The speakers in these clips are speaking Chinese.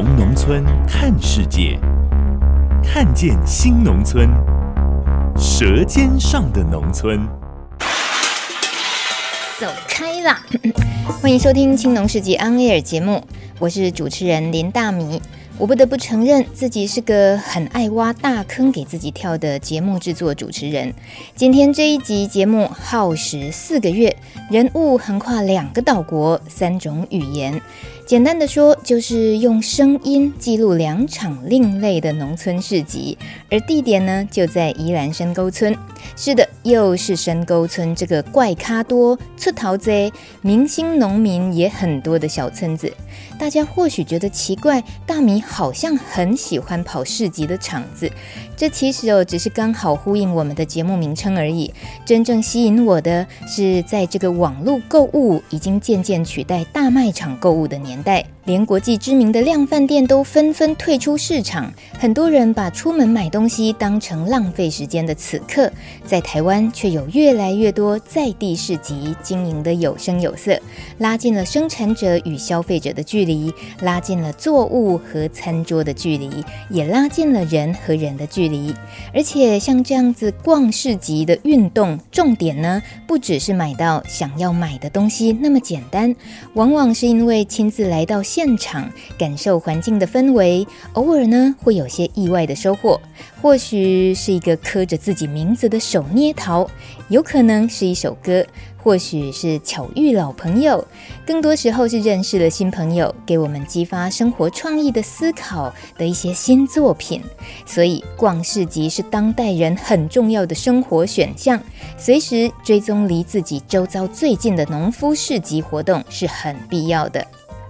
从农村看世界，看见新农村，舌尖上的农村。走开啦！欢迎收听《青农市集 On Air》节目，我是主持人林大米。我不得不承认，自己是个很爱挖大坑给自己跳的节目制作主持人。今天这一集节目耗时四个月，人物横跨两个岛国，三种语言。简单的说，就是用声音记录两场另类的农村市集，而地点呢，就在宜兰深沟村。是的，又是深沟村这个怪咖多、出头多、明星农民也很多的小村子。大家或许觉得奇怪，大米好像很喜欢跑市集的场子。这其实哦，只是刚好呼应我们的节目名称而已。真正吸引我的是，在这个网络购物已经渐渐取代大卖场购物的年代。连国际知名的量贩店都纷纷退出市场，很多人把出门买东西当成浪费时间的此刻，在台湾却有越来越多在地市集经营的有声有色，拉近了生产者与消费者的距离，拉近了作物和餐桌的距离，也拉近了人和人的距离。而且像这样子逛市集的运动，重点呢，不只是买到想要买的东西那么简单，往往是因为亲自来到现场感受环境的氛围，偶尔呢会有些意外的收获，或许是一个刻着自己名字的手捏陶，有可能是一首歌，或许是巧遇老朋友，更多时候是认识了新朋友，给我们激发生活创意的思考的一些新作品。所以逛市集是当代人很重要的生活选项，随时追踪离自己周遭最近的农夫市集活动是很必要的。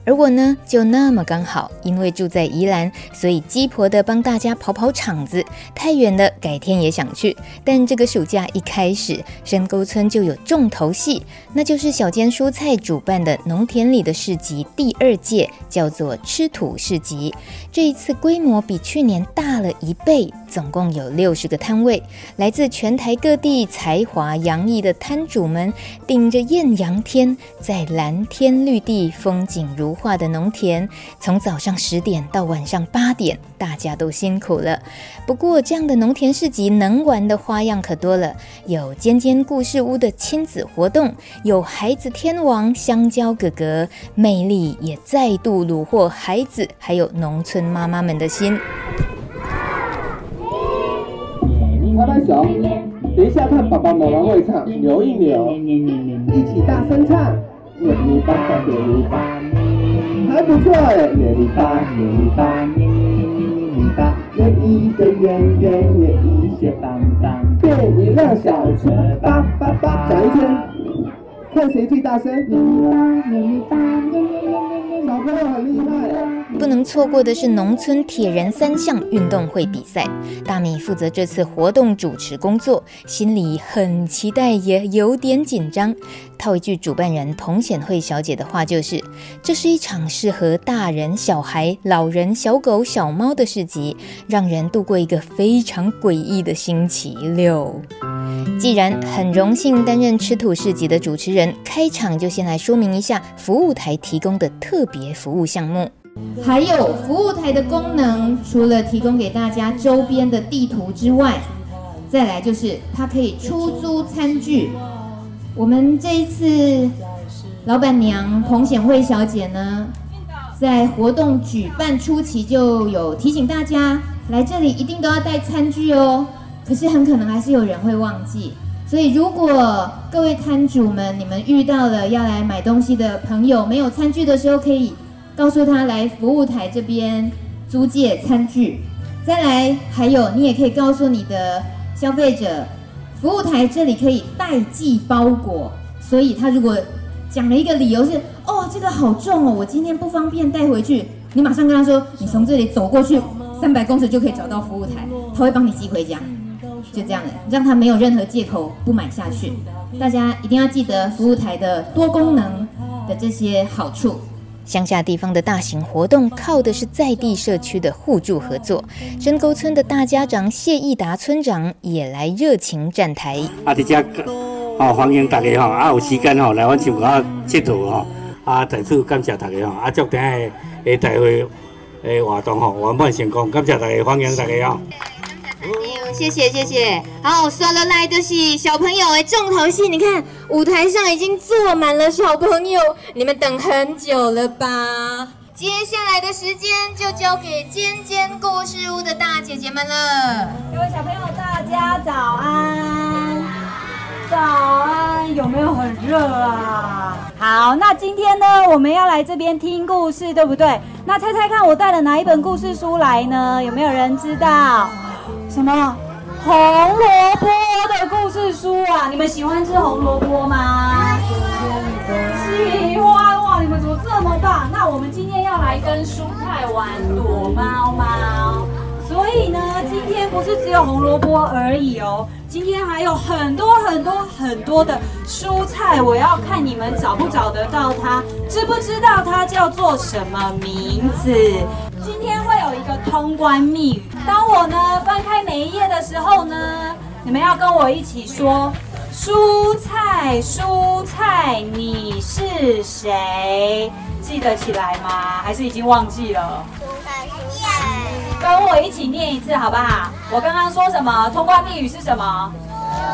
而我呢，就那么刚好，因为住在宜兰，所以鸡婆的帮大家跑跑场子。太远了，改天也想去。但这个暑假一开始，深沟村就有重头戏，那就是小间蔬菜主办的农田里的市集第二届，叫做吃土市集。这一次规模比去年大了一倍，总共有六十个摊位，来自全台各地才华洋溢的摊主们，顶着艳阳天，在蓝天绿地、风景如化的农田，从早上十点到晚上八点，大家都辛苦了。不过，这样的农田市集能玩的花样可多了，有尖尖故事屋的亲子活动，有孩子天王香蕉哥哥，魅力也再度虏获孩子还有农村妈妈们的心。拍拍手，等一下看爸爸妈妈会唱，扭一扭，一起大声唱。还不错哎！捏泥巴，捏泥巴，捏泥巴，捏一个圆圆，捏一些棒棒，变一辆小车，叭叭叭，转一圈，看谁最大声。不能错过的是农村铁人三项运动会比赛，大米负责这次活动主持工作，心里很期待，也有点紧张。套一句主办人彭显慧小姐的话，就是：这是一场适合大人、小孩、老人、小狗、小猫的市集，让人度过一个非常诡异的星期六。既然很荣幸担任吃土市集的主持人，开场就先来说明一下服务台提供的特别服务项目。还有服务台的功能，除了提供给大家周边的地图之外，再来就是它可以出租餐具。我们这一次老板娘彭显慧小姐呢，在活动举办初期就有提醒大家，来这里一定都要带餐具哦。可是很可能还是有人会忘记，所以如果各位摊主们，你们遇到了要来买东西的朋友没有餐具的时候，可以。告诉他来服务台这边租借餐具，再来还有你也可以告诉你的消费者，服务台这里可以代寄包裹。所以他如果讲了一个理由是哦，这个好重哦，我今天不方便带回去。你马上跟他说，你从这里走过去三百公尺就可以找到服务台，他会帮你寄回家。就这样的，让他没有任何借口不买下去。大家一定要记得服务台的多功能的这些好处。乡下地方的大型活动靠的是在地社区的互助合作。深沟村的大家长谢义达村长也来热情站台。啊，这家好欢迎大家哈，啊有时间哦来阮乡下佚佗哈，啊再次感谢大家哈，啊祝今日的大会诶活动哈圆满成功，感谢大家，欢迎大家哈。谢谢谢谢，好，刷了来的是小朋友哎，重头戏，你看舞台上已经坐满了小朋友，你们等很久了吧？接下来的时间就交给尖尖故事屋的大姐姐们了。各位小朋友，大家早安，早安，有没有很热啊？好，那今天呢，我们要来这边听故事，对不对？那猜猜看，我带了哪一本故事书来呢？有没有人知道？什么红萝卜的故事书啊？你们喜欢吃红萝卜吗？喜欢哇！你们怎么这么棒？那我们今天要来跟蔬菜玩躲猫猫，所以呢，今天不是只有红萝卜而已哦，今天还有很多很多很多的蔬菜，我要看你们找不找得到它，知不知道它叫做什么名字？今天会个通关密语。当我呢翻开每一页的时候呢，你们要跟我一起说：蔬菜，蔬菜，你是谁？记得起来吗？还是已经忘记了？跟我一起念一次好不好？我刚刚说什么？通关密语是什么？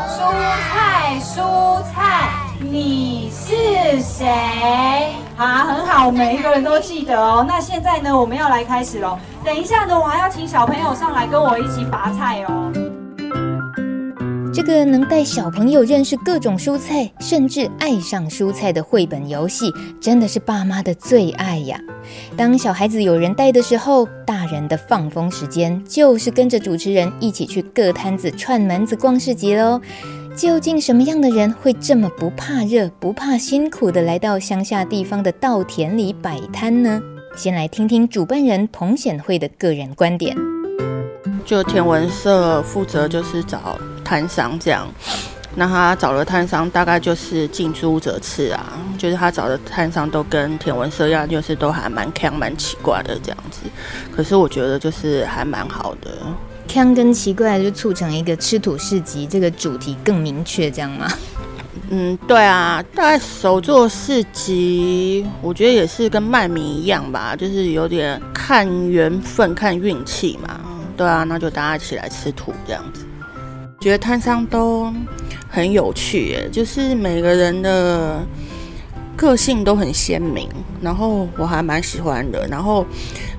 蔬菜，蔬菜，你是谁？好，很好，每一个人都记得哦。那现在呢，我们要来开始喽。等一下呢，我还要请小朋友上来跟我一起拔菜哦。这个能带小朋友认识各种蔬菜，甚至爱上蔬菜的绘本游戏，真的是爸妈的最爱呀。当小孩子有人带的时候，大人的放风时间就是跟着主持人一起去各摊子串门子逛市集喽。究竟什么样的人会这么不怕热、不怕辛苦的来到乡下地方的稻田里摆摊呢？先来听听主办人彭显惠的个人观点。就田文社负责就是找摊商这样，那他找的摊商大概就是近朱者赤啊，就是他找的摊商都跟田文社一样，就是都还蛮强蛮奇怪的这样子。可是我觉得就是还蛮好的，强跟奇怪就促成一个吃土市集，这个主题更明确，这样吗？嗯，对啊，大概手作市集，我觉得也是跟卖米一样吧，就是有点看缘分、看运气嘛。对啊，那就大家一起来吃土这样子。觉得摊商都很有趣耶，就是每个人的个性都很鲜明，然后我还蛮喜欢的。然后。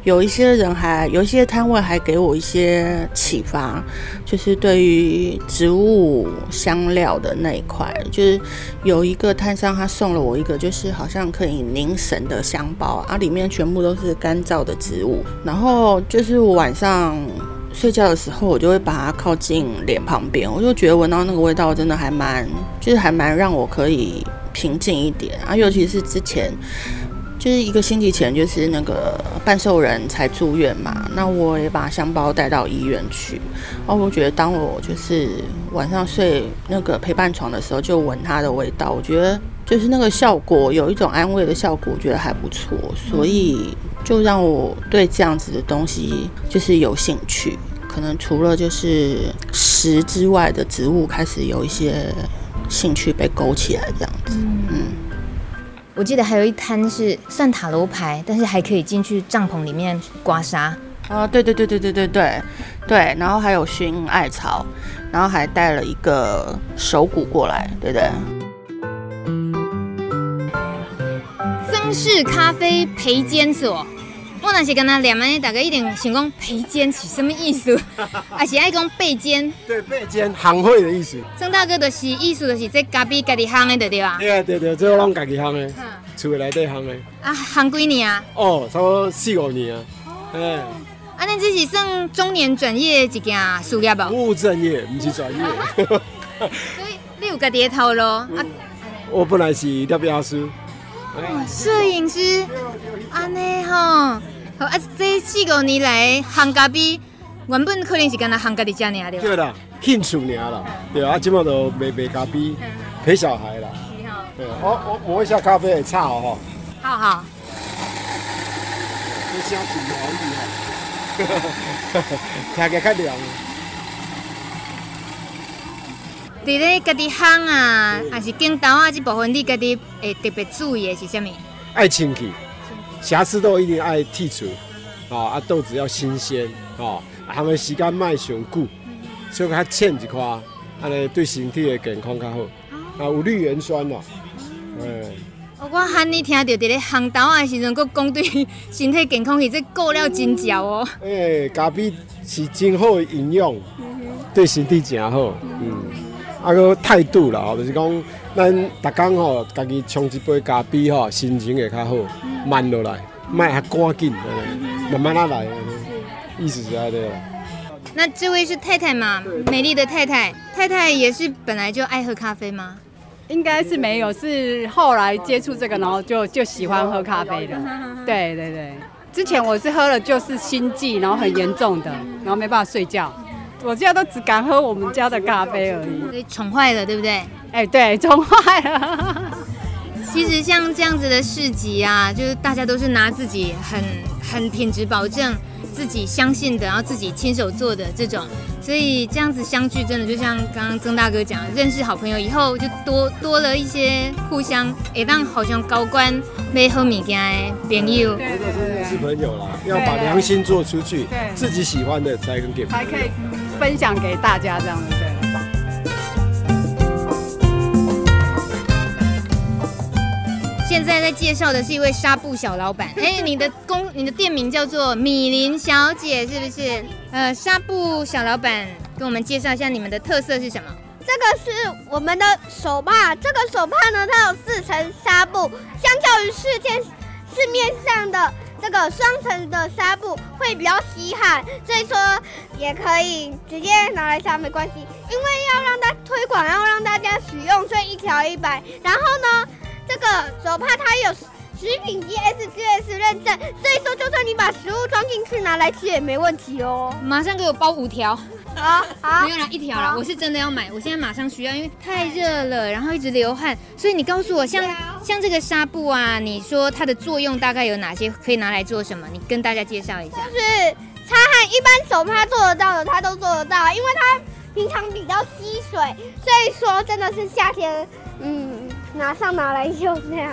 有一些人还有一些摊位还给我一些启发，就是对于植物香料的那一块，就是有一个摊商他送了我一个，就是好像可以凝神的香包啊，里面全部都是干燥的植物，然后就是我晚上睡觉的时候，我就会把它靠近脸旁边，我就觉得闻到那个味道真的还蛮，就是还蛮让我可以平静一点啊，尤其是之前。就是一个星期前，就是那个半兽人才住院嘛，那我也把香包带到医院去。然后我觉得，当我就是晚上睡那个陪伴床的时候，就闻它的味道，我觉得就是那个效果，有一种安慰的效果，我觉得还不错。所以就让我对这样子的东西就是有兴趣。可能除了就是食之外的植物，开始有一些兴趣被勾起来，这样子，嗯。我记得还有一摊是算塔罗牌，但是还可以进去帐篷里面刮痧。啊，对对对对对对对对，然后还有熏艾草，然后还带了一个手鼓过来，对不对？曾氏咖啡陪监所。我若是跟他念的，大家一定想讲陪监是什么意思？还是爱讲背肩？对，背肩行会的意思。曾大哥就是意思就是在家边家己行的，对吧？对啊，对对，这拢家己行的，厝内底行的。啊，行几年啊？哦，差不多四五年啊。哎，啊，恁这是算中年转业一件事业吧？不务正业，不是转业。所以你有家己的头路啊？我本来是摄影师。哇，摄影师，安尼吼，好啊，这四五年来烘咖啡，原本可能是跟他烘咖啡家尔对？对啦，兴趣尔啦，对啊，今麦都卖卖咖啡陪小孩啦。对，我我磨一下咖啡的茶哦。好好。这声挺疗愈哈，听起来较凉。伫咧家己烘啊，还是镜头啊这部分，你家己会特别注意的是啥物？爱清气，瑕疵都一定爱剔除。哦，啊豆子要新鲜哦，他们时间卖上久，所以较浅一块，安尼对身体的健康较好。啊，有绿原酸咯。嗯。我喊你听到伫咧烘豆啊的时阵，佫讲对身体健康，伊这顾了真焦哦。诶、欸，咖啡是真好的营养，对身体真好。嗯。啊个态度啦，吼，就是讲咱逐工吼，家己冲一杯咖啡吼，心情会较好，慢落来，莫遐赶紧，慢慢啊来，意思是安尼啦。那这位是太太吗？美丽的太太，太太也是本来就爱喝咖啡吗？应该是没有，是后来接触这个，然后就就喜欢喝咖啡的。对对对，之前我是喝了就是心悸，然后很严重的，然后没办法睡觉。我现在都只敢喝我们家的咖啡而已。所以宠坏了，对不对？哎、欸，对，宠坏了。其实像这样子的市集啊，就是大家都是拿自己很很品质保证、自己相信的，然后自己亲手做的这种，所以这样子相聚，真的就像刚刚曾大哥讲，认识好朋友以后，就多多了一些互相，哎，当好像高官没喝米干的朋友。对对对，是朋友啦，要把良心做出去，对自己喜欢的才能给，才可以。分享给大家这样子。现在在介绍的是一位纱布小老板。哎，你的公，你的店名叫做米林小姐，是不是？呃，纱布小老板，跟我们介绍一下你们的特色是什么？这个是我们的手帕，这个手帕呢，它有四层纱布，相较于市天市面上的。这个双层的纱布会比较吸汗，所以说也可以直接拿来擦没关系。因为要让它推广，要让大家使用，所以一条一百。然后呢，这个手帕它有食品级 SGS 认证，所以说就算你把食物装进去拿来吃也没问题哦。马上给我包五条。好，好，没有啦，一条啦。我是真的要买，我现在马上需要，因为太热了，然后一直流汗，所以你告诉我，像像这个纱布啊，你说它的作用大概有哪些？可以拿来做什么？你跟大家介绍一下。就是擦汗，一般手帕做得到的，它都做得到，因为它平常比较吸水，所以说真的是夏天，嗯，拿上拿来用这样。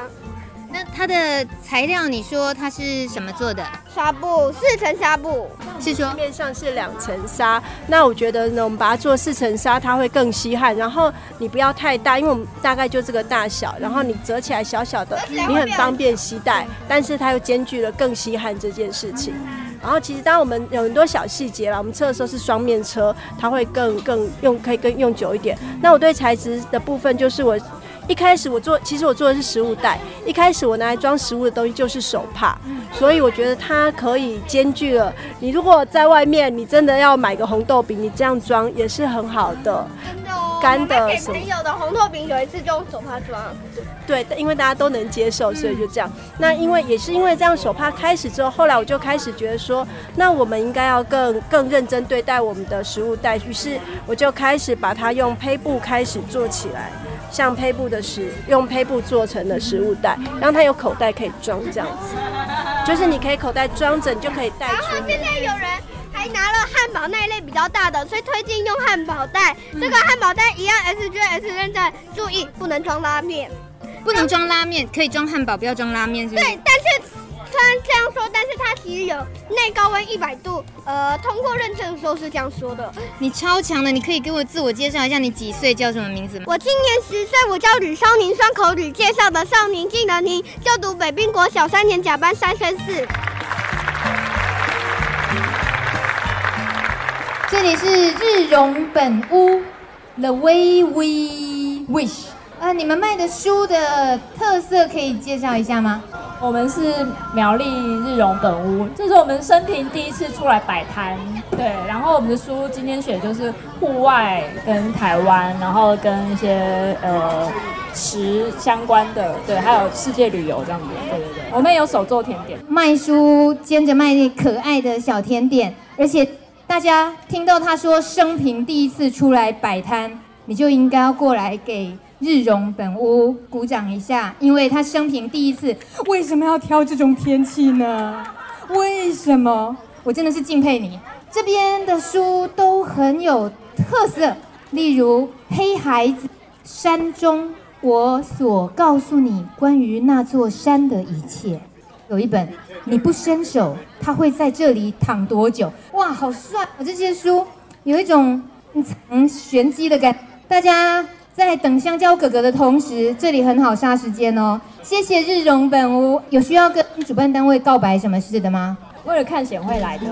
那它的材料，你说它是什么做的？纱布，四层纱布。是说面上是两层纱。那我觉得呢，我们把它做四层纱，它会更吸汗。然后你不要太大，因为我们大概就这个大小。然后你折起来小小的，你很方便携带。但是它又兼具了更吸汗这件事情。然后其实当我们有很多小细节啦，我们车的时候是双面车，它会更更用可以更用久一点。那我对材质的部分就是我。一开始我做，其实我做的是食物袋。一开始我拿来装食物的东西就是手帕，所以我觉得它可以兼具了。你如果在外面，你真的要买个红豆饼，你这样装也是很好的。干的。给朋友的红豆饼有一次就用手帕装。对，因为大家都能接受，所以就这样。那因为也是因为这样手帕开始之后，后来我就开始觉得说，那我们应该要更更认真对待我们的食物袋。于是我就开始把它用胚布开始做起来。像胚布的食，用胚布做成的食物袋，让它有口袋可以装，这样子，就是你可以口袋装着，你就可以带出。然后现在有人还拿了汉堡那一类比较大的，所以推荐用汉堡袋。嗯、这个汉堡袋一样 SGS 认证，注意不能装拉面，不能装拉面，可以装汉堡，不要装拉面，是不是？对，但是。虽然这样说，但是它其实有内高温一百度，呃，通过认证的时候是这样说的。你超强的，你可以给我自我介绍一下，你几岁，叫什么名字吗？我今年十岁，我叫吕少宁，双口吕介绍的少宁，记得宁就读北滨国小三年甲班三升四。这里是日荣本屋，The Way We Wish。呃，你们卖的书的特色可以介绍一下吗？我们是苗栗日荣本屋，这是我们生平第一次出来摆摊。对，然后我们的书今天选就是户外跟台湾，然后跟一些呃食相关的，对，还有世界旅游这样子。对对对，我们也有手做甜点，卖书兼着卖可爱的小甜点，而且大家听到他说生平第一次出来摆摊，你就应该要过来给。日荣本屋鼓掌一下，因为他生平第一次，为什么要挑这种天气呢？为什么？我真的是敬佩你。这边的书都很有特色，例如《黑孩子山中》，我所告诉你关于那座山的一切。有一本，你不伸手，他会在这里躺多久？哇，好帅！我这些书有一种藏玄机的感觉，大家。在等香蕉哥哥的同时，这里很好杀时间哦。谢谢日荣本屋，有需要跟主办单位告白什么事的吗？为了看显会来的，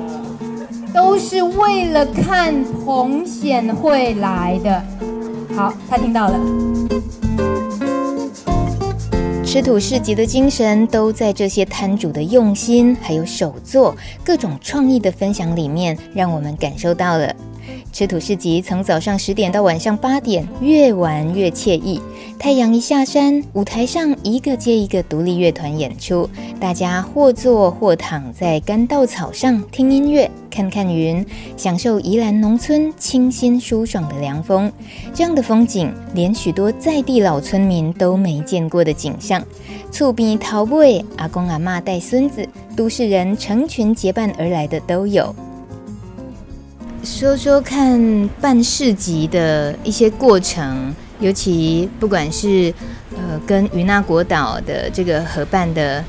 都是为了看彭显会来的。好，他听到了。吃土市集的精神都在这些摊主的用心，还有手作各种创意的分享里面，让我们感受到了。吃土市集从早上十点到晚上八点，越玩越惬意。太阳一下山，舞台上一个接一个独立乐团演出，大家或坐或躺在干稻草上听音乐、看看云，享受宜兰农村清新舒爽的凉风。这样的风景，连许多在地老村民都没见过的景象。厝边头尾，阿公阿嬷带孙子，都市人成群结伴而来的都有。说说看办市集的一些过程，尤其不管是呃跟于那国岛的这个合办的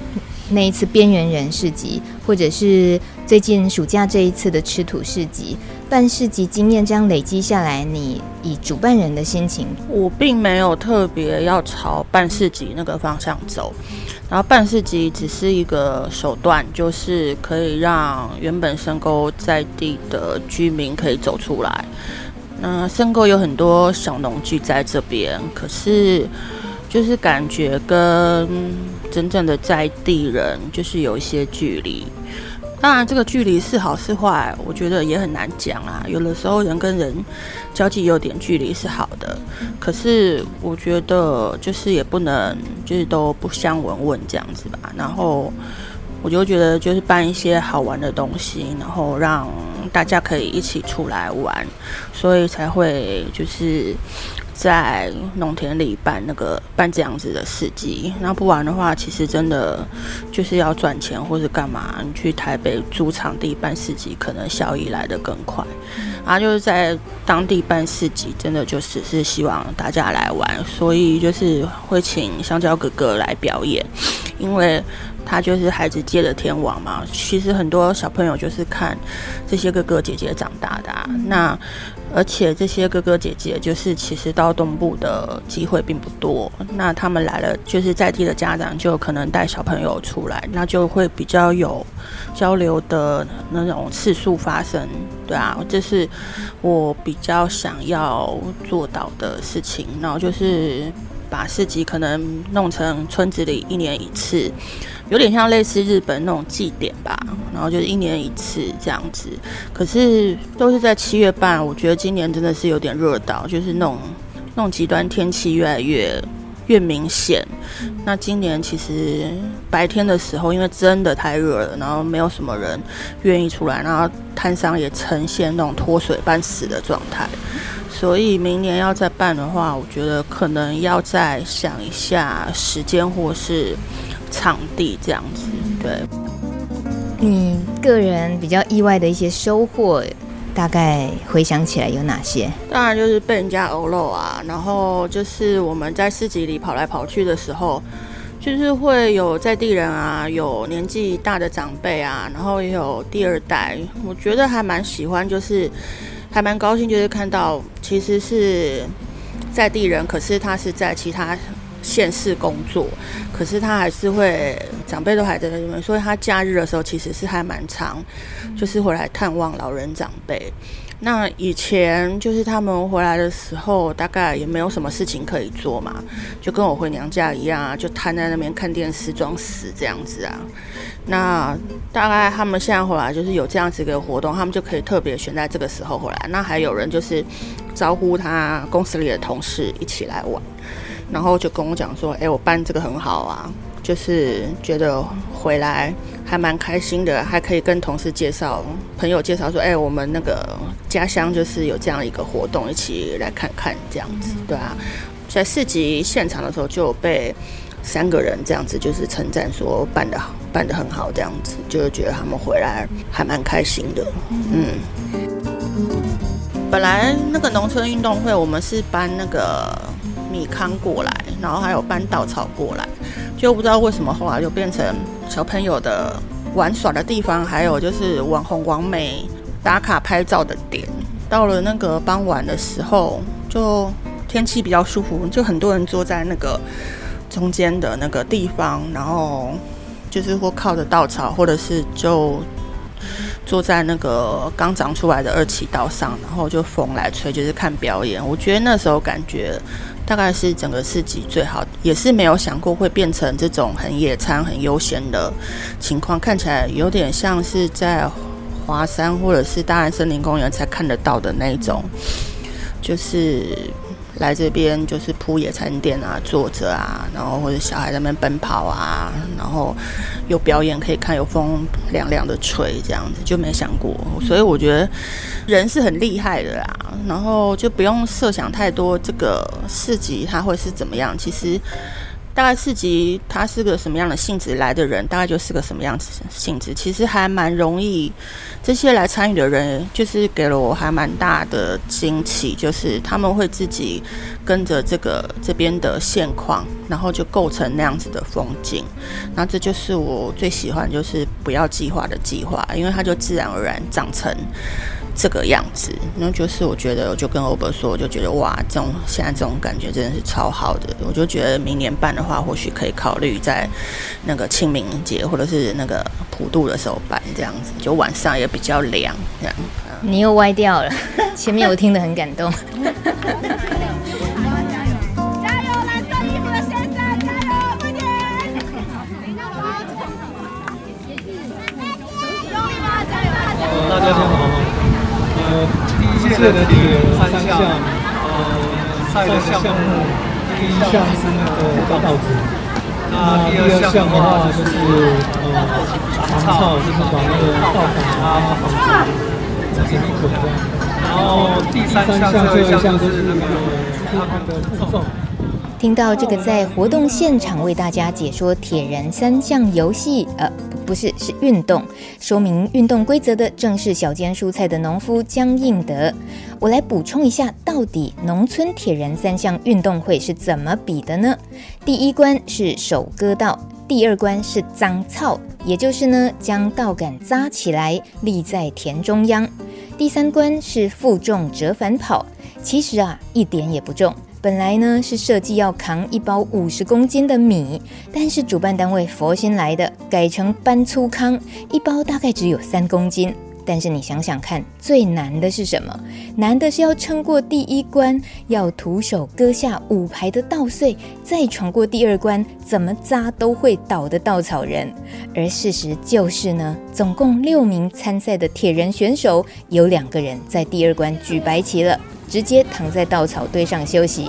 那一次边缘人市集，或者是最近暑假这一次的吃土市集，办市集经验这样累积下来，你以主办人的心情，我并没有特别要朝办市集那个方向走。然后办市集只是一个手段，就是可以让原本深沟在地的居民可以走出来。那深沟有很多小农聚在这边，可是就是感觉跟真正的在地人就是有一些距离。当然，这个距离是好是坏，我觉得也很难讲啊。有的时候人跟人交际有点距离是好的，可是我觉得就是也不能就是都不相闻问这样子吧。然后我就觉得就是办一些好玩的东西，然后让大家可以一起出来玩，所以才会就是。在农田里办那个办这样子的市集，那不然的话，其实真的就是要赚钱或者干嘛，你去台北租场地办市集，可能效益来得更快。然后就是在当地办市集，真的就只是希望大家来玩，所以就是会请香蕉哥哥来表演，因为他就是孩子界的天王嘛。其实很多小朋友就是看这些哥哥姐姐长大的啊，那。而且这些哥哥姐姐就是其实到东部的机会并不多，那他们来了，就是在地的家长就可能带小朋友出来，那就会比较有交流的那种次数发生，对啊，这是我比较想要做到的事情，然后就是。把市集可能弄成村子里一年一次，有点像类似日本那种祭典吧，然后就是一年一次这样子。可是都是在七月半，我觉得今年真的是有点热到，就是那种那种极端天气越来越越明显。那今年其实白天的时候，因为真的太热了，然后没有什么人愿意出来，然后摊商也呈现那种脱水般死的状态。所以明年要再办的话，我觉得可能要再想一下时间或是场地这样子。对，你个人比较意外的一些收获，大概回想起来有哪些？当然就是被人家欧漏啊，然后就是我们在市集里跑来跑去的时候，就是会有在地人啊，有年纪大的长辈啊，然后也有第二代，我觉得还蛮喜欢，就是。还蛮高兴，就是看到其实是在地人，可是他是在其他县市工作，可是他还是会长辈都还在那边，所以他假日的时候其实是还蛮长，就是回来探望老人长辈。那以前就是他们回来的时候，大概也没有什么事情可以做嘛，就跟我回娘家一样啊，就瘫在那边看电视装死这样子啊。那大概他们现在回来就是有这样子一个活动，他们就可以特别选在这个时候回来。那还有人就是招呼他公司里的同事一起来玩，然后就跟我讲说：“哎，我办这个很好啊。”就是觉得回来还蛮开心的，还可以跟同事介绍、朋友介绍说：“哎，我们那个家乡就是有这样一个活动，一起来看看这样子。”对啊，在市集现场的时候就被三个人这样子就是称赞说办得好，办得很好这样子，就是觉得他们回来还蛮开心的。嗯，本来那个农村运动会我们是搬那个米糠过来，然后还有搬稻草过来。就不知道为什么后来就变成小朋友的玩耍的地方，还有就是网红网美打卡拍照的点。到了那个傍晚的时候，就天气比较舒服，就很多人坐在那个中间的那个地方，然后就是或靠着稻草，或者是就坐在那个刚长出来的二期道上，然后就风来吹，就是看表演。我觉得那时候感觉。大概是整个市集最好，也是没有想过会变成这种很野餐、很悠闲的情况，看起来有点像是在华山或者是大安森林公园才看得到的那种，就是。来这边就是铺野餐垫啊，坐着啊，然后或者小孩在那边奔跑啊，然后有表演可以看，有风凉凉的吹，这样子就没想过，所以我觉得人是很厉害的啦，然后就不用设想太多这个市集它会是怎么样，其实。大概四级，他是个什么样的性质来的人，大概就是个什么样子性质。其实还蛮容易，这些来参与的人就是给了我还蛮大的惊奇，就是他们会自己跟着这个这边的现况，然后就构成那样子的风景。那这就是我最喜欢，就是不要计划的计划，因为它就自然而然长成。这个样子，那就是我觉得，我就跟欧伯说，我就觉得哇，这种现在这种感觉真的是超好的。我就觉得明年办的话，或许可以考虑在那个清明节或者是那个普渡的时候办，这样子就晚上也比较凉。这样，你又歪掉了，前面我听得很感动。加油，蓝色衣服的先生，加油，快点！大家好。届的第三项，呃，赛的项目，第一项是那个稻子，那第二项的话就是呃长草，就是把那个稻草啊防止自己捆这样，然后第三项最后一项就是那个他们的负重。听到这个在活动现场为大家解说铁人三项游戏，呃，不是，是运动，说明运动规则的正是小间蔬菜的农夫江应德。我来补充一下，到底农村铁人三项运动会是怎么比的呢？第一关是手割稻，第二关是脏草，也就是呢将稻杆扎起来立在田中央，第三关是负重折返跑，其实啊一点也不重。本来呢是设计要扛一包五十公斤的米，但是主办单位佛心来的，改成搬粗糠，一包大概只有三公斤。但是你想想看，最难的是什么？难的是要撑过第一关，要徒手割下五排的稻穗，再闯过第二关，怎么扎都会倒的稻草人。而事实就是呢，总共六名参赛的铁人选手，有两个人在第二关举白旗了。直接躺在稻草堆上休息。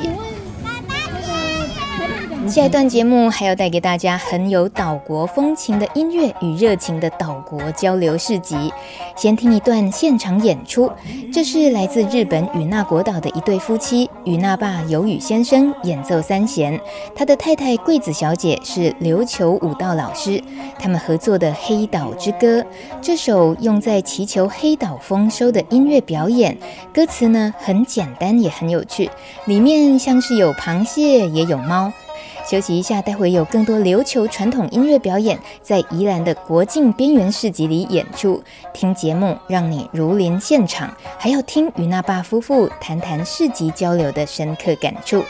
下一段节目还要带给大家很有岛国风情的音乐与热情的岛国交流市集。先听一段现场演出，这是来自日本与那国岛的一对夫妻，与那爸有宇先生演奏三弦，他的太太桂子小姐是琉球舞蹈老师，他们合作的《黑岛之歌》这首用在祈求黑岛丰收的音乐表演，歌词呢很简单也很有趣，里面像是有螃蟹也有猫。休息一下，待会有更多琉球传统音乐表演，在宜兰的国境边缘市集里演出。听节目，让你如临现场，还要听与那爸夫妇谈谈市集交流的深刻感触。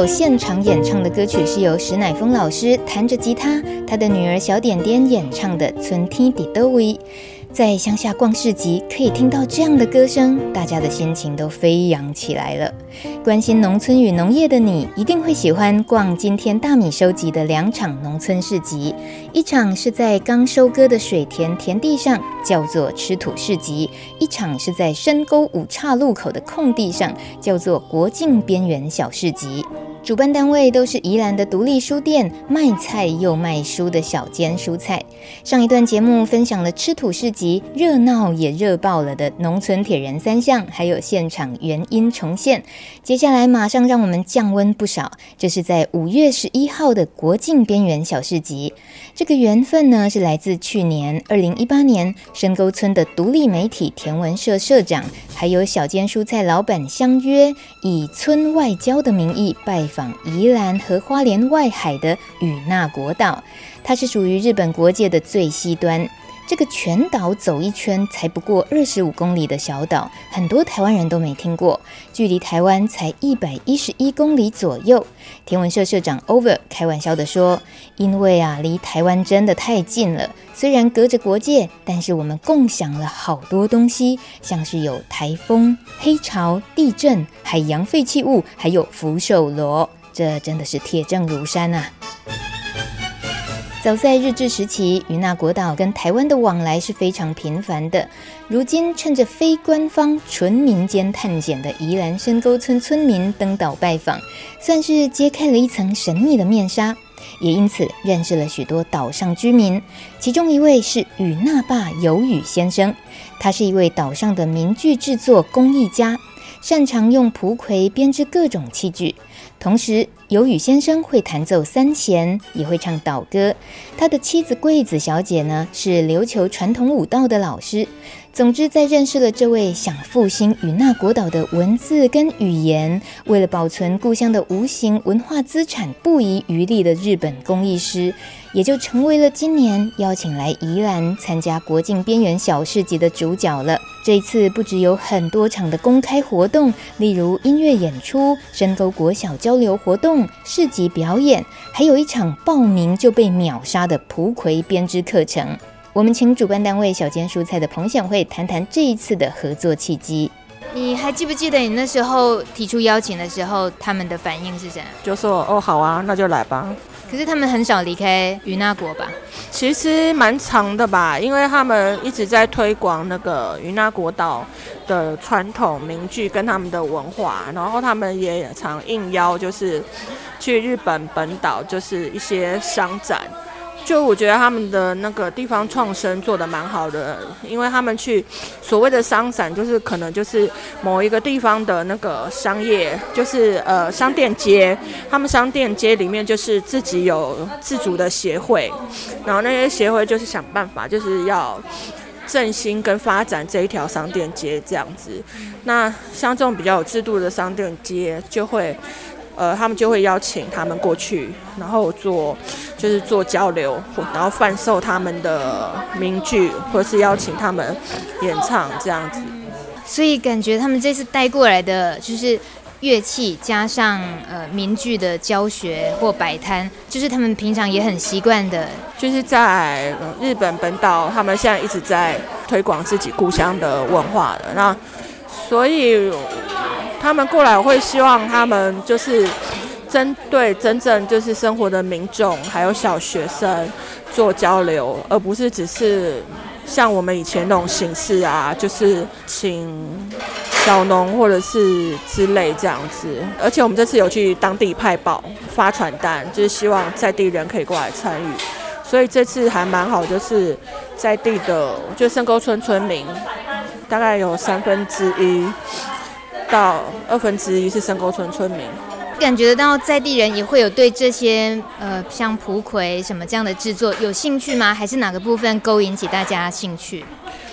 首现场演唱的歌曲是由石乃峰老师弹着吉他，他的女儿小点点演唱的《春天在佗位》。在乡下逛市集，可以听到这样的歌声，大家的心情都飞扬起来了。关心农村与农业的你，一定会喜欢逛今天大米收集的两场农村市集。一场是在刚收割的水田田地上，叫做吃土市集；一场是在深沟五岔路口的空地上，叫做国境边缘小市集。主办单位都是宜兰的独立书店，卖菜又卖书的小间蔬菜。上一段节目分享了吃土市集热闹也热爆了的农村铁人三项，还有现场原音重现。接下来马上让我们降温不少，这是在五月十一号的国境边缘小市集。这个缘分呢，是来自去年二零一八年深沟村的独立媒体田文社社长，还有小间蔬菜老板相约，以村外交的名义拜访宜兰和花莲外海的与那国岛，它是属于日本国界的最西端。这个全岛走一圈才不过二十五公里的小岛，很多台湾人都没听过。距离台湾才一百一十一公里左右。天文社社长 Over 开玩笑地说：“因为啊，离台湾真的太近了。虽然隔着国界，但是我们共享了好多东西，像是有台风、黑潮、地震、海洋废弃物，还有福寿螺，这真的是铁证如山啊！”早在日治时期，与那国岛跟台湾的往来是非常频繁的。如今，趁着非官方、纯民间探险的宜兰深沟村村民登岛拜访，算是揭开了一层神秘的面纱，也因此认识了许多岛上居民。其中一位是与那霸有宇先生，他是一位岛上的民具制作工艺家，擅长用蒲葵编织各种器具。同时，由宇先生会弹奏三弦，也会唱岛歌。他的妻子桂子小姐呢，是琉球传统舞蹈的老师。总之，在认识了这位想复兴与那国岛的文字跟语言，为了保存故乡的无形文化资产，不遗余力的日本工艺师，也就成为了今年邀请来宜兰参加国境边缘小市集的主角了。这次不只有很多场的公开活动，例如音乐演出、深沟国小交流活动、市集表演，还有一场报名就被秒杀的蒲葵编织课程。我们请主办单位小间蔬菜的彭显惠谈谈这一次的合作契机。你还记不记得你那时候提出邀请的时候，他们的反应是什么？就说哦，好啊，那就来吧。可是他们很少离开与那国吧？其实蛮长的吧，因为他们一直在推广那个与那国岛的传统民具跟他们的文化，然后他们也常应邀，就是去日本本岛，就是一些商展。就我觉得他们的那个地方创生做得蛮好的，因为他们去所谓的商展，就是可能就是某一个地方的那个商业，就是呃商店街，他们商店街里面就是自己有自主的协会，然后那些协会就是想办法就是要振兴跟发展这一条商店街这样子。那像这种比较有制度的商店街就会。呃，他们就会邀请他们过去，然后做就是做交流，然后贩售他们的民具，或者是邀请他们演唱这样子。所以感觉他们这次带过来的就是乐器，加上呃民具的教学或摆摊，就是他们平常也很习惯的。就是在日本本岛，他们现在一直在推广自己故乡的文化的。那所以。他们过来，我会希望他们就是针对真正就是生活的民众，还有小学生做交流，而不是只是像我们以前那种形式啊，就是请小农或者是之类这样子。而且我们这次有去当地派报发传单，就是希望在地人可以过来参与。所以这次还蛮好，就是在地的，就深沟村村民，大概有三分之一到二分之一是深沟村村民。感觉得到在地人也会有对这些呃像蒲葵什么这样的制作有兴趣吗？还是哪个部分勾引起大家兴趣？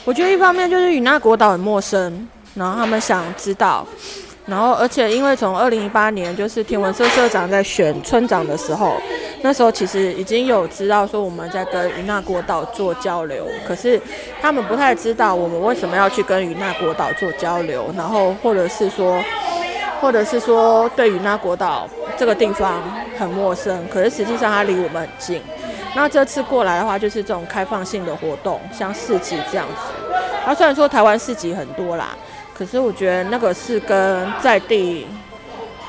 我觉得一方面就是与那国岛很陌生，然后他们想知道，然后而且因为从二零一八年就是天文社社长在选村长的时候，那时候其实已经有知道说我们在跟与那国岛做交流，可是他们不太知道我们为什么要去跟与那国岛做交流，然后或者是说。或者是说，对于那国岛这个地方很陌生，可是实际上它离我们很近。那这次过来的话，就是这种开放性的活动，像市集这样子。它虽然说台湾市集很多啦，可是我觉得那个是跟在地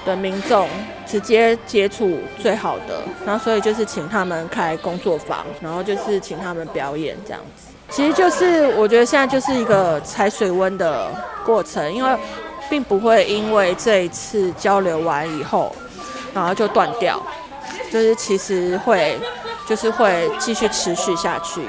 的民众直接接触最好的。然后所以就是请他们开工作坊，然后就是请他们表演这样子。其实就是我觉得现在就是一个踩水温的过程，因为。并不会因为这一次交流完以后，然后就断掉，就是其实会，就是会继续持续下去。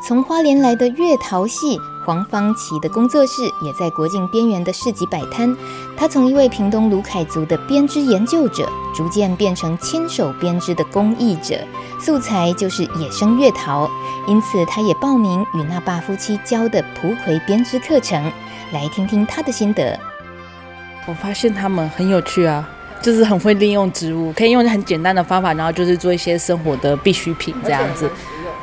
从花莲来的月桃系黄芳琪的工作室也在国境边缘的市集摆摊。他从一位屏东卢凯族的编织研究者，逐渐变成亲手编织的工艺者，素材就是野生月桃，因此他也报名与那爸夫妻教的蒲葵编织课程。来听听他的心得。我发现他们很有趣啊，就是很会利用植物，可以用很简单的方法，然后就是做一些生活的必需品这样子。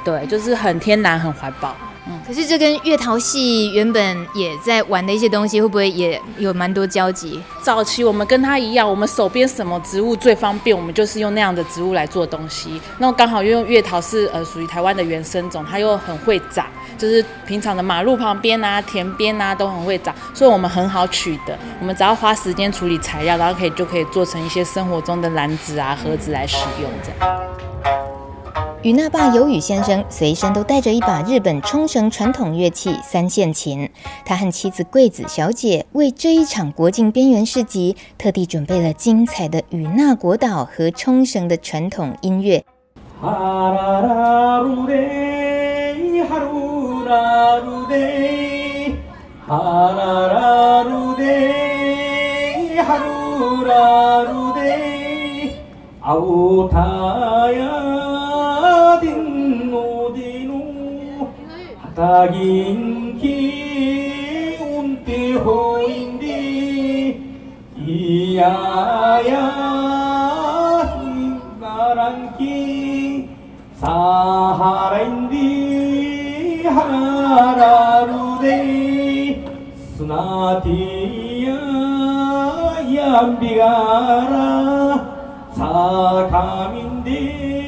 对，就是很天然、很环保。嗯，可是这跟月桃系原本也在玩的一些东西，会不会也有蛮多交集？早期我们跟他一样，我们手边什么植物最方便，我们就是用那样的植物来做东西。那刚好用月桃是呃属于台湾的原生种，它又很会长。就是平常的马路旁边啊、田边啊都很会长，所以我们很好取得。我们只要花时间处理材料，然后可以就可以做成一些生活中的篮子啊、盒子来使用。这样。与那爸有宇先生随身都带着一把日本冲绳传统乐器三线琴，他和妻子桂子小姐为这一场国境边缘市集特地准备了精彩的与那国岛和冲绳的传统音乐。 하딘 노디노 하다긴 기운띠 호인디 이야야 힘가랑기 사하랜디 하라루데 스나티야 얌비가라 사카민디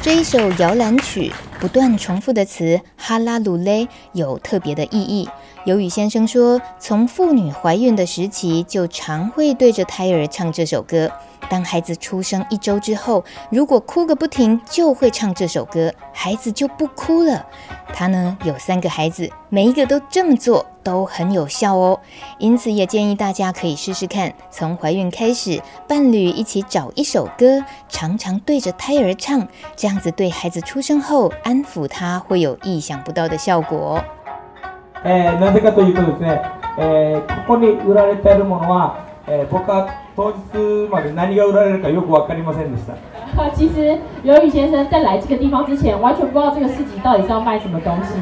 这一首摇篮曲不断重复的词“哈拉鲁勒”有特别的意义。有宇先生说，从妇女怀孕的时期就常会对着胎儿唱这首歌。当孩子出生一周之后，如果哭个不停，就会唱这首歌，孩子就不哭了。他呢有三个孩子，每一个都这么做，都很有效哦。因此也建议大家可以试试看，从怀孕开始，伴侣一起找一首歌，常常对着胎儿唱，这样子对孩子出生后安抚他，会有意想不到的效果。诶，なぜかというとですね，诶，ここに売られているものは，诶，仆は 当日まで何が売られるかよく分かりませんでした。其实有宇先生在来这个地方之前，完全不知道这个市集到底是要卖什么东西。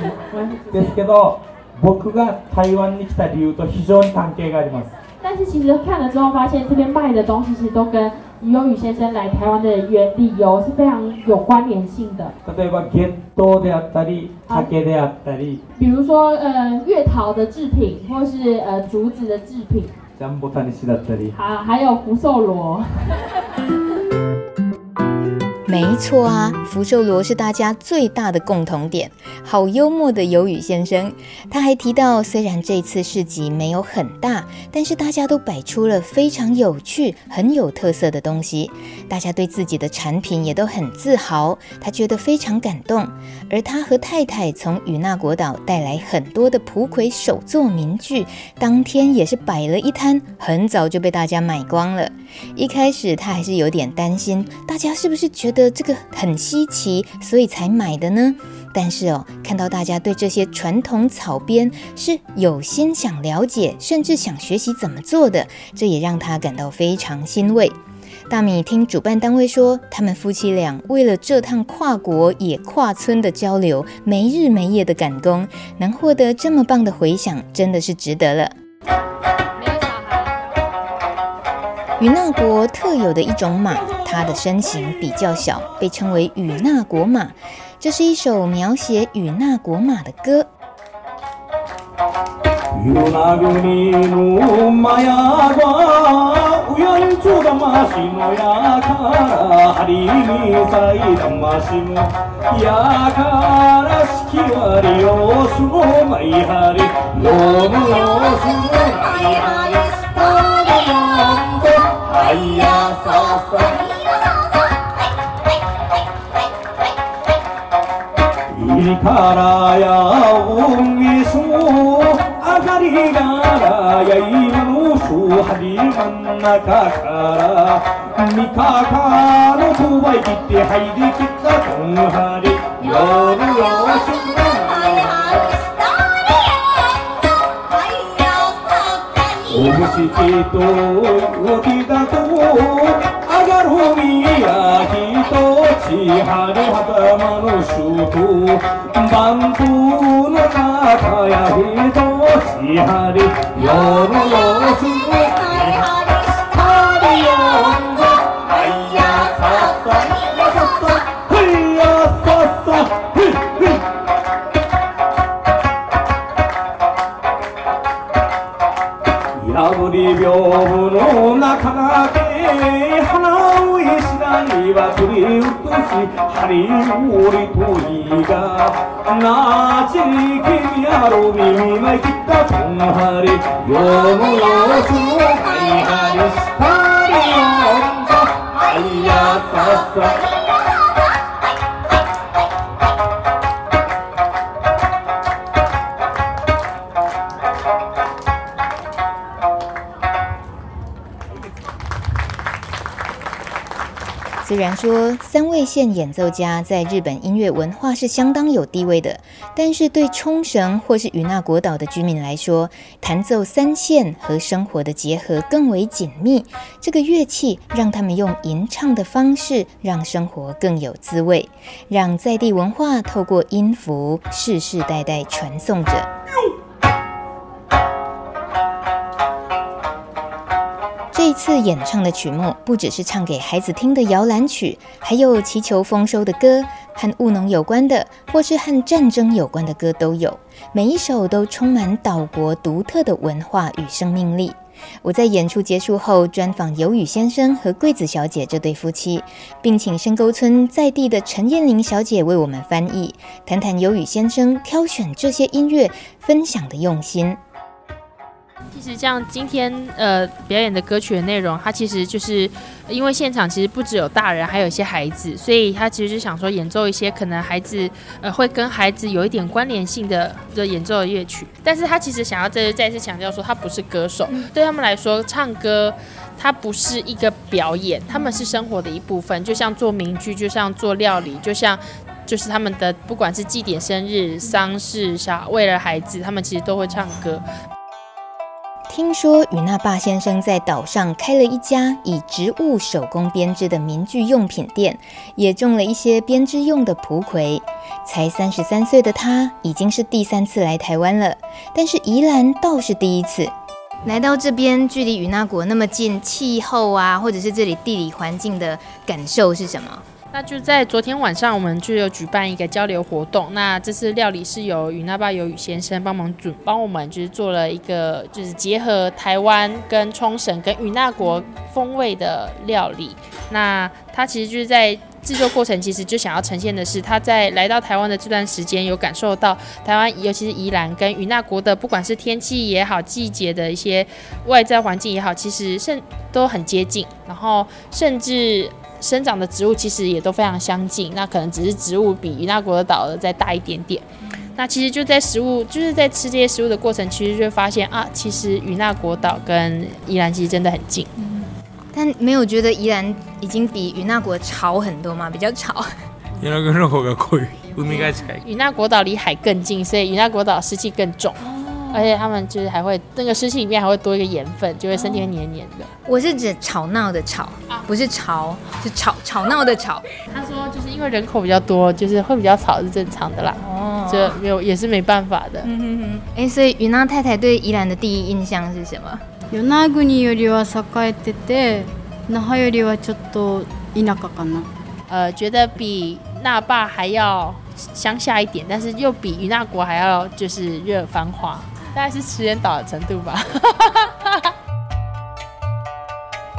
ですけど、仆が台湾に来た理由と非常に关系があります。但是其实看了之后，发现这边卖的东西其实都跟有宇先生来台湾的原理由是非常有关联性的。例えば月桃であったり、竹であったり。比如说，呃，月桃的制品，或是呃竹子的制品。ジャンボタニシだったり。好，还有福寿螺。 没错啊，福寿螺是大家最大的共同点。好幽默的鱿鱼先生，他还提到，虽然这次市集没有很大，但是大家都摆出了非常有趣、很有特色的东西。大家对自己的产品也都很自豪，他觉得非常感动。而他和太太从与那国岛带来很多的蒲葵手作名具，当天也是摆了一摊，很早就被大家买光了。一开始他还是有点担心，大家是不是觉得这个很稀奇，所以才买的呢？但是哦，看到大家对这些传统草编是有心想了解，甚至想学习怎么做的，这也让他感到非常欣慰。大米听主办单位说，他们夫妻俩为了这趟跨国也跨村的交流，没日没夜的赶工，能获得这么棒的回响，真的是值得了。与那国特有的一种马，它的身形比较小，被称为与那国马。这是一首描写与那国马的歌。శ్రీఖరాయ ఓం విష్ణు అగరిగారాయూ హరిమన్నకార నిఖాఖాను సువైతి హైది చిత్త సంహరి యోరు యోసు ఓ సితో ఓ దిదతో 库米呀伊多西哈利哈德蒙古苏库曼库那哈呀伊多西哈利哟罗罗り屏風の中だけ花を石には振り落とし針折りといがなちきやろ耳まいきったとんはり夜の様子をはいはいし。たりよんとはいやささ虽然说三味线演奏家在日本音乐文化是相当有地位的，但是对冲绳或是与那国岛的居民来说，弹奏三线和生活的结合更为紧密。这个乐器让他们用吟唱的方式，让生活更有滋味，让在地文化透过音符世世代代传颂着。这次演唱的曲目不只是唱给孩子听的摇篮曲，还有祈求丰收的歌，和务农有关的，或是和战争有关的歌都有。每一首都充满岛国独特的文化与生命力。我在演出结束后专访鱿鱼先生和桂子小姐这对夫妻，并请深沟村在地的陈燕玲小姐为我们翻译，谈谈鱿鱼先生挑选这些音乐分享的用心。其实像今天呃表演的歌曲的内容，它其实就是因为现场其实不只有大人，还有一些孩子，所以他其实是想说演奏一些可能孩子呃会跟孩子有一点关联性的的演奏的乐曲。但是他其实想要再再次强调说，他不是歌手，对他们来说，唱歌它不是一个表演，他们是生活的一部分，就像做民居，就像做料理，就像就是他们的不管是祭典、生日、丧事，小为了孩子，他们其实都会唱歌。听说与那霸先生在岛上开了一家以植物手工编织的民具用品店，也种了一些编织用的蒲葵。才三十三岁的他，已经是第三次来台湾了，但是宜兰倒是第一次。来到这边，距离与那国那么近，气候啊，或者是这里地理环境的感受是什么？那就在昨天晚上，我们就有举办一个交流活动。那这次料理是由与那霸鱿鱼先生帮忙准帮我们，就是做了一个就是结合台湾跟冲绳跟与那国风味的料理。那他其实就是在制作过程其实就想要呈现的是，他在来到台湾的这段时间，有感受到台湾，尤其是宜兰跟与那国的，不管是天气也好，季节的一些外在环境也好，其实甚都很接近，然后甚至生长的植物其实也都非常相近。那可能只是植物比与那国的岛的再大一点点。那其实就在食物，就是在吃这些食物的过程，其实就会发现啊，其实与那国岛跟宜兰其实真的很近。但没有觉得宜兰已经比与那国潮很多吗？比较潮。与那国岛离海更近，所以与那国岛湿气更重，而且他们就是还会那个湿气里面还会多一个盐分，就会身体会黏黏的。我是指吵闹的吵，不是潮，是吵吵闹的吵。他说就是因为人口比较多，就是会比较吵是正常的啦。哦，这没有也是没办法的。嗯哼哼。哎，所以与那太太对宜兰的第一印象是什么？与那国よりは栄えてて、那覇よりはちょっと田舎かな。呃，觉得比那霸还要乡下一点，但是又比与那国还要就是热繁华， 大概是石垣岛的程度吧。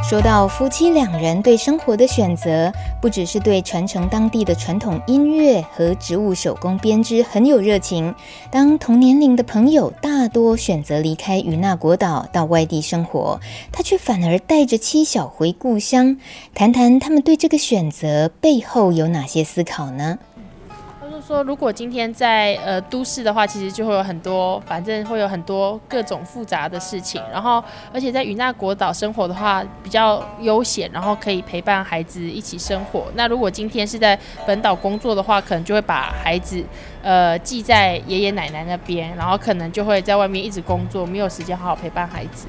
说到夫妻两人对生活的选择，不只是对传承当地的传统音乐和植物手工编织很有热情。当同年龄的朋友大多选择离开与那国岛到外地生活，他却反而带着妻小回故乡，谈谈他们对这个选择背后有哪些思考呢？说如果今天在呃都市的话，其实就会有很多，反正会有很多各种复杂的事情。然后，而且在与那国岛生活的话，比较悠闲，然后可以陪伴孩子一起生活。那如果今天是在本岛工作的话，可能就会把孩子呃寄在爷爷奶奶那边，然后可能就会在外面一直工作，没有时间好好陪伴孩子。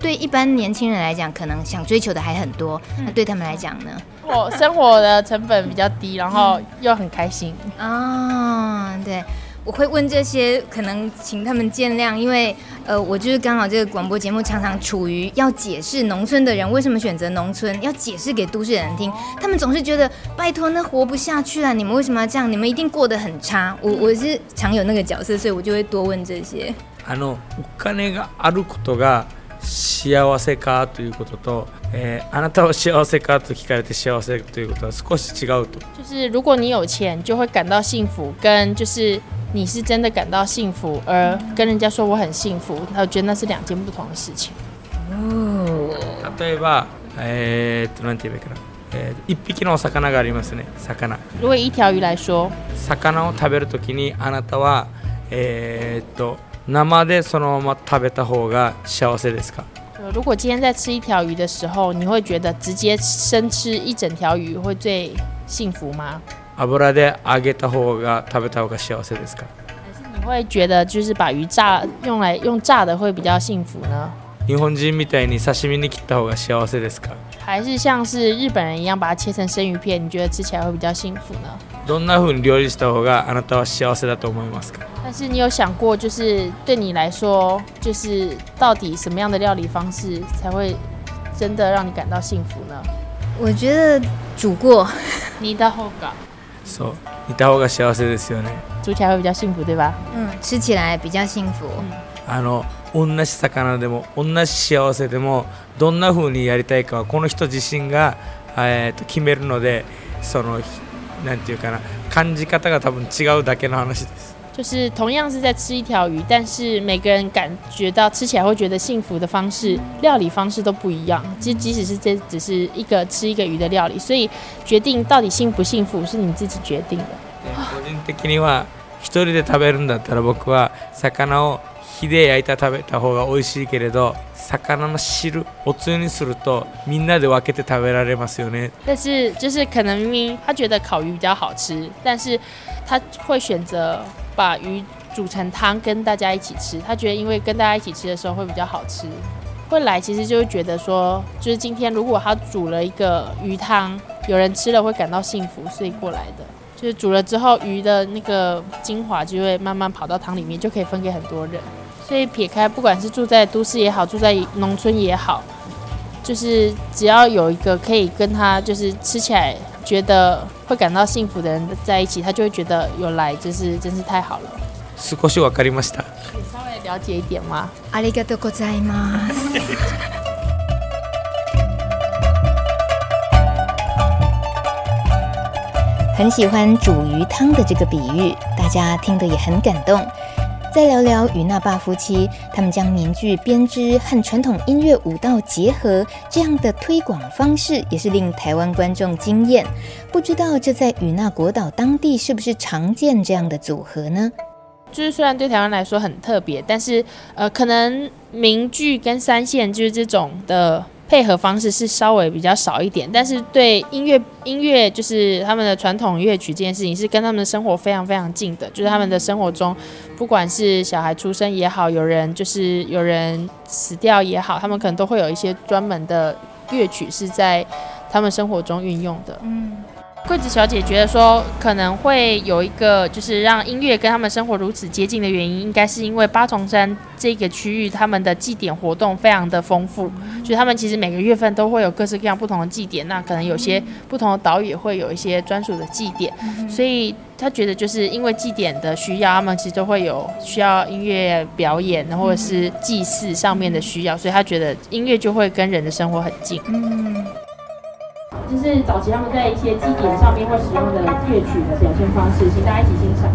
对一般年轻人来讲，可能想追求的还很多。那对他们来讲呢？我生活的成本比较低，然后又很开心啊。对，我会问这些，可能请他们见谅，因为呃，我就是刚好这个广播节目常常处于要解释农村的人为什么选择农村，要解释给都市人听。他们总是觉得拜托，那活不下去了，你们为什么要这样？你们一定过得很差。我我是常有那个角色，所以我就会多问这些。あのお金があることが 幸せかということと，诶，あなたは幸せかと闻かれて幸せということは少し违うと。就是如果你有钱，就会感到幸福，跟就是你是真的感到幸福，而跟人家说我很幸福，他觉得那是两件不同的事情。哦。例えば、えー、っとなんて言えばいいかな。えー、一匹の鱼がありますね。鱼。如果一条鱼来说，鱼を食べるときにあなたは、えー、っと。生でそのまま食べた方が幸せですか？如果今天在吃一条鱼的时候，你会觉得直接生吃一整条鱼会最幸福吗？油で扬げた方が食べた方が幸せですか？还是你会觉得就是把鱼炸用来用炸的会比较幸福呢？日本人みたいに刺身に切った方が幸せですか？还是像是日本人一样把它切成生鱼片，你觉得吃起来会比较幸福呢？ どんな风に料理した方があなたは幸せだと思いますか？但是你有想过，就是对你来说，就是到底什么样的料理方式才会真的让你感到幸福呢？我觉得煮过，煮た方が。そう、煮た方が幸せですよね。煮起来会比较幸福，对吧？嗯，吃起来比较幸福。あの同じ鱼でも同じ幸せでもどんな风にやりたいかはこの人自身がえっと决めるので、そのなんていうかな感じ方が多分违うだけの话です。就是同样是在吃一条鱼，但是每个人感觉到吃起来会觉得幸福的方式、料理方式都不一样。即即使是这只是一个吃一个鱼的料理，所以决定到底幸不幸福是你自己决定的。个人的には一人で食べるんだったら仆は鱼を火で焼いた食べた方が美味しいけれど，鱼の汁おつゆにするとみんなで分けて食べられますよね。但是就是可能明明他觉得烤鱼比较好吃，但是他会选择。把鱼煮成汤跟大家一起吃，他觉得因为跟大家一起吃的时候会比较好吃。会来其实就会觉得说，就是今天如果他煮了一个鱼汤，有人吃了会感到幸福，所以过来的。就是煮了之后，鱼的那个精华就会慢慢跑到汤里面，就可以分给很多人。 所以撇开不管是住在都市也好，住在农村也好，就是只要有一个可以跟他就是吃起来。觉得会感到幸福的人在一起，他就会觉得有来，就是真是太好了。少しわかりました。可以稍微了解一点吗？ありがとうございます。 很喜欢煮鱼汤的这个比喻，大家听得也很感动。 再聊聊与那爸夫妻，他们将民剧编织和传统音乐舞蹈结合，这样的推广方式也是令台湾观众惊艳。不知道这在与那国岛当地是不是常见这样的组合呢？就是虽然对台湾来说很特别，但是呃，可能民剧跟三线就是这种的。配合方式是稍微比较少一点，但是对音乐音乐就是他们的传统乐曲这件事情是跟他们的生活非常非常近的，就是他们的生活中，不管是小孩出生也好，有人就是有人死掉也好，他们可能都会有一些专门的乐曲是在他们生活中运用的。嗯。桂子小姐觉得说，可能会有一个就是让音乐跟他们生活如此接近的原因，应该是因为八重山这个区域他们的祭典活动非常的丰富，就他们其实每个月份都会有各式各样不同的祭典，那可能有些不同的岛屿会有一些专属的祭典，所以他觉得就是因为祭典的需要，他们其实都会有需要音乐表演或者是祭祀上面的需要，所以他觉得音乐就会跟人的生活很近。嗯。就是早期他们在一些祭典上面会使用的乐曲的表现方式，请大家一起欣赏。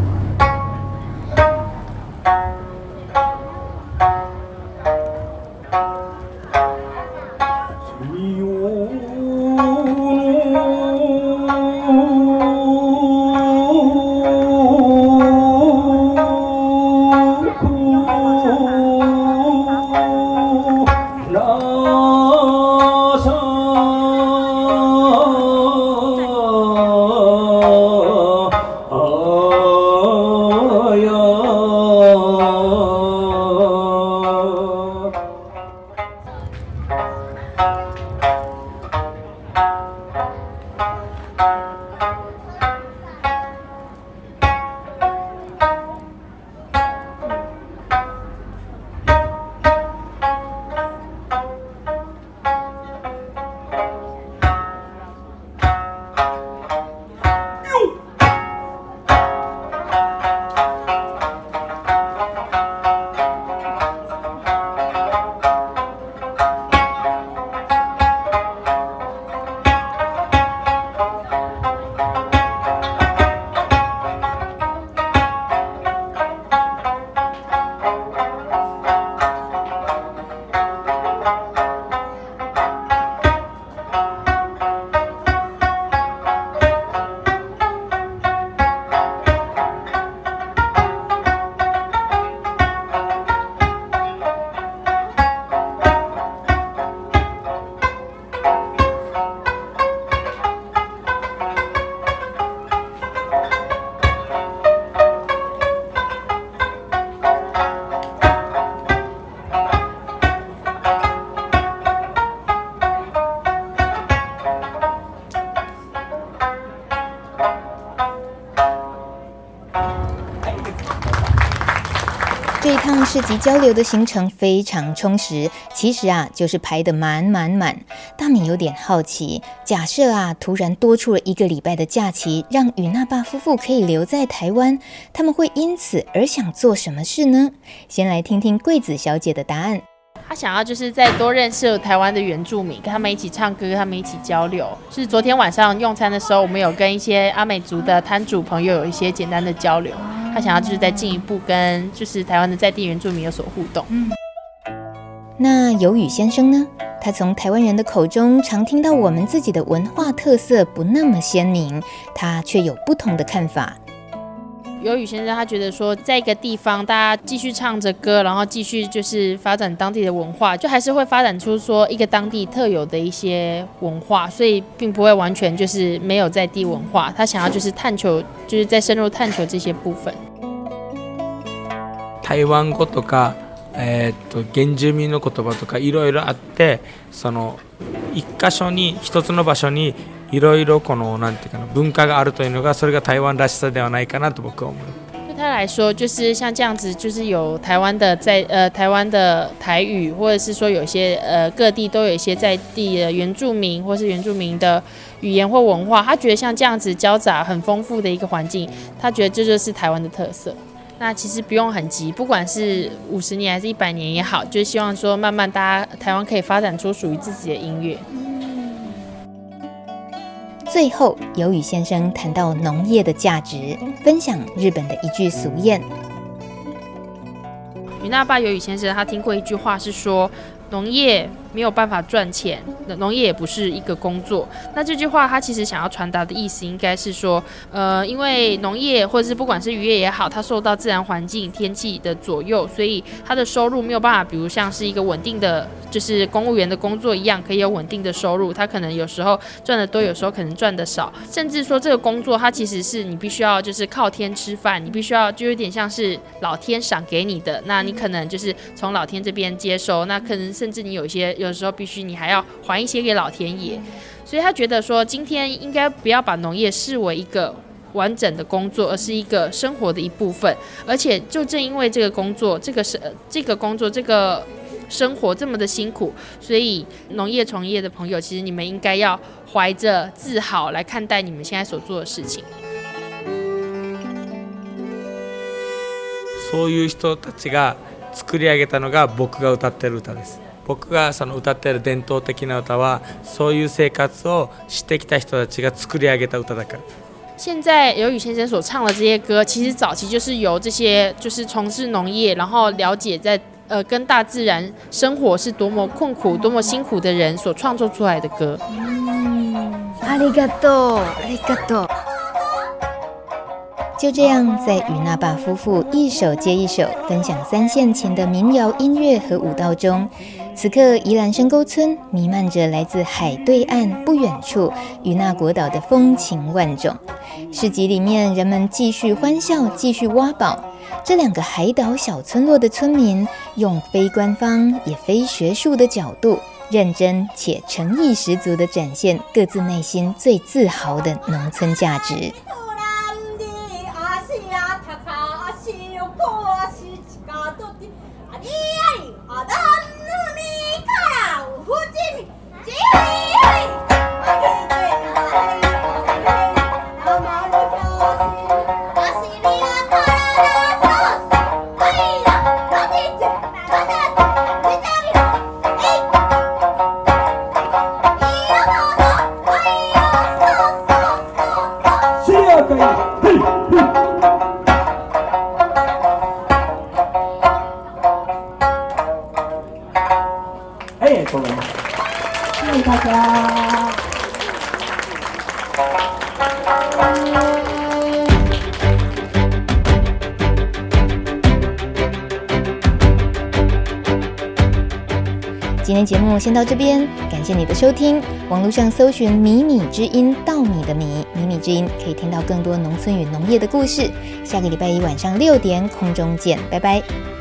这一趟市集交流的行程非常充实，其实啊，就是排得满满满。大米有点好奇，假设啊，突然多出了一个礼拜的假期，让与那爸夫妇可以留在台湾，他们会因此而想做什么事呢？先来听听桂子小姐的答案。他想要就是再多认识台湾的原住民，跟他们一起唱歌，跟他们一起交流。是昨天晚上用餐的时候，我们有跟一些阿美族的摊主朋友有一些简单的交流。他想要就是再进一步跟就是台湾的在地原住民有所互动。嗯，那有宇先生呢？他从台湾人的口中常听到我们自己的文化特色不那么鲜明，他却有不同的看法。有宇先生他觉得说，在一个地方大家继续唱着歌，然后继续就是发展当地的文化，就还是会发展出说一个当地特有的一些文化，所以并不会完全就是没有在地文化。他想要就是探求，就是再深入探求这些部分。台湾语とか、えー、っと原住民の言叶とかいろいろあって、その一个所に一つの场所に いろいろこのなんていうかな文化があるというのが、それが台湾らしさではないかなと仆は思う。对他来说，就是像这样子，就是有台湾的在呃台湾的台语，或者是说有些呃各地都有一些在地的原住民，或是原住民的语言或文化，他觉得像这样子交杂很丰富的一个环境，他觉得这就是台湾的特色。那其实不用很急，不管是五十年还是一百年也好，就是希望说慢慢大家台湾可以发展出属于自己的音乐。 最后，由宇先生谈到农业的价值，分享日本的一句俗谚。与那霸有宇先生他听过一句话是说，农业没有办法赚钱，农业也不是一个工作。那这句话他其实想要传达的意思应该是说，呃，因为农业或者是不管是渔业也好，它受到自然环境、天气的左右，所以它的收入没有办法，比如像是一个稳定的，就是公务员的工作一样，可以有稳定的收入。它可能有时候赚得多，有时候可能赚得少，甚至说这个工作它其实是你必须要就是靠天吃饭，你必须要就有点像是老天赏给你的，那你可能就是从老天这边接收，那可能。甚至你有一些，有时候必须你还要还一些给老天爷，所以他觉得说，今天应该不要把农业视为一个完整的工作，而是一个生活的一部分。而且就正因为这个工作，这个是这个工作，这个生活这么的辛苦，所以农业从业的朋友，其实你们应该要怀着自豪来看待你们现在所做的事情。そういう人たちが作り上げたのが仆が歌ってる歌です。 仆がその歌ってる伝统的な歌はそういう生活をしてきた人たちが作り上げた歌だから。现在有宇先生所唱的这些歌，其实早期就是由这些就是从事农业，然后了解在呃跟大自然生活是多么困苦、多么辛苦的人所创作出来的歌。嗯，ありがとう，ありがとう。 就这样，在与那霸夫妇一首接一首分享三线琴的民谣音乐和舞蹈中。此刻，宜兰深沟村弥漫着来自海对岸不远处与那国岛的风情万种。市集里面，人们继续欢笑，继续挖宝。这两个海岛小村落的村民，用非官方也非学术的角度，认真且诚意十足地展现各自内心最自豪的农村价值。先到这边，感谢你的收听。网络上搜寻“迷你之音”，稻米的米，迷你之音可以听到更多农村与农业的故事。下个礼拜一晚上六点空中见，拜拜。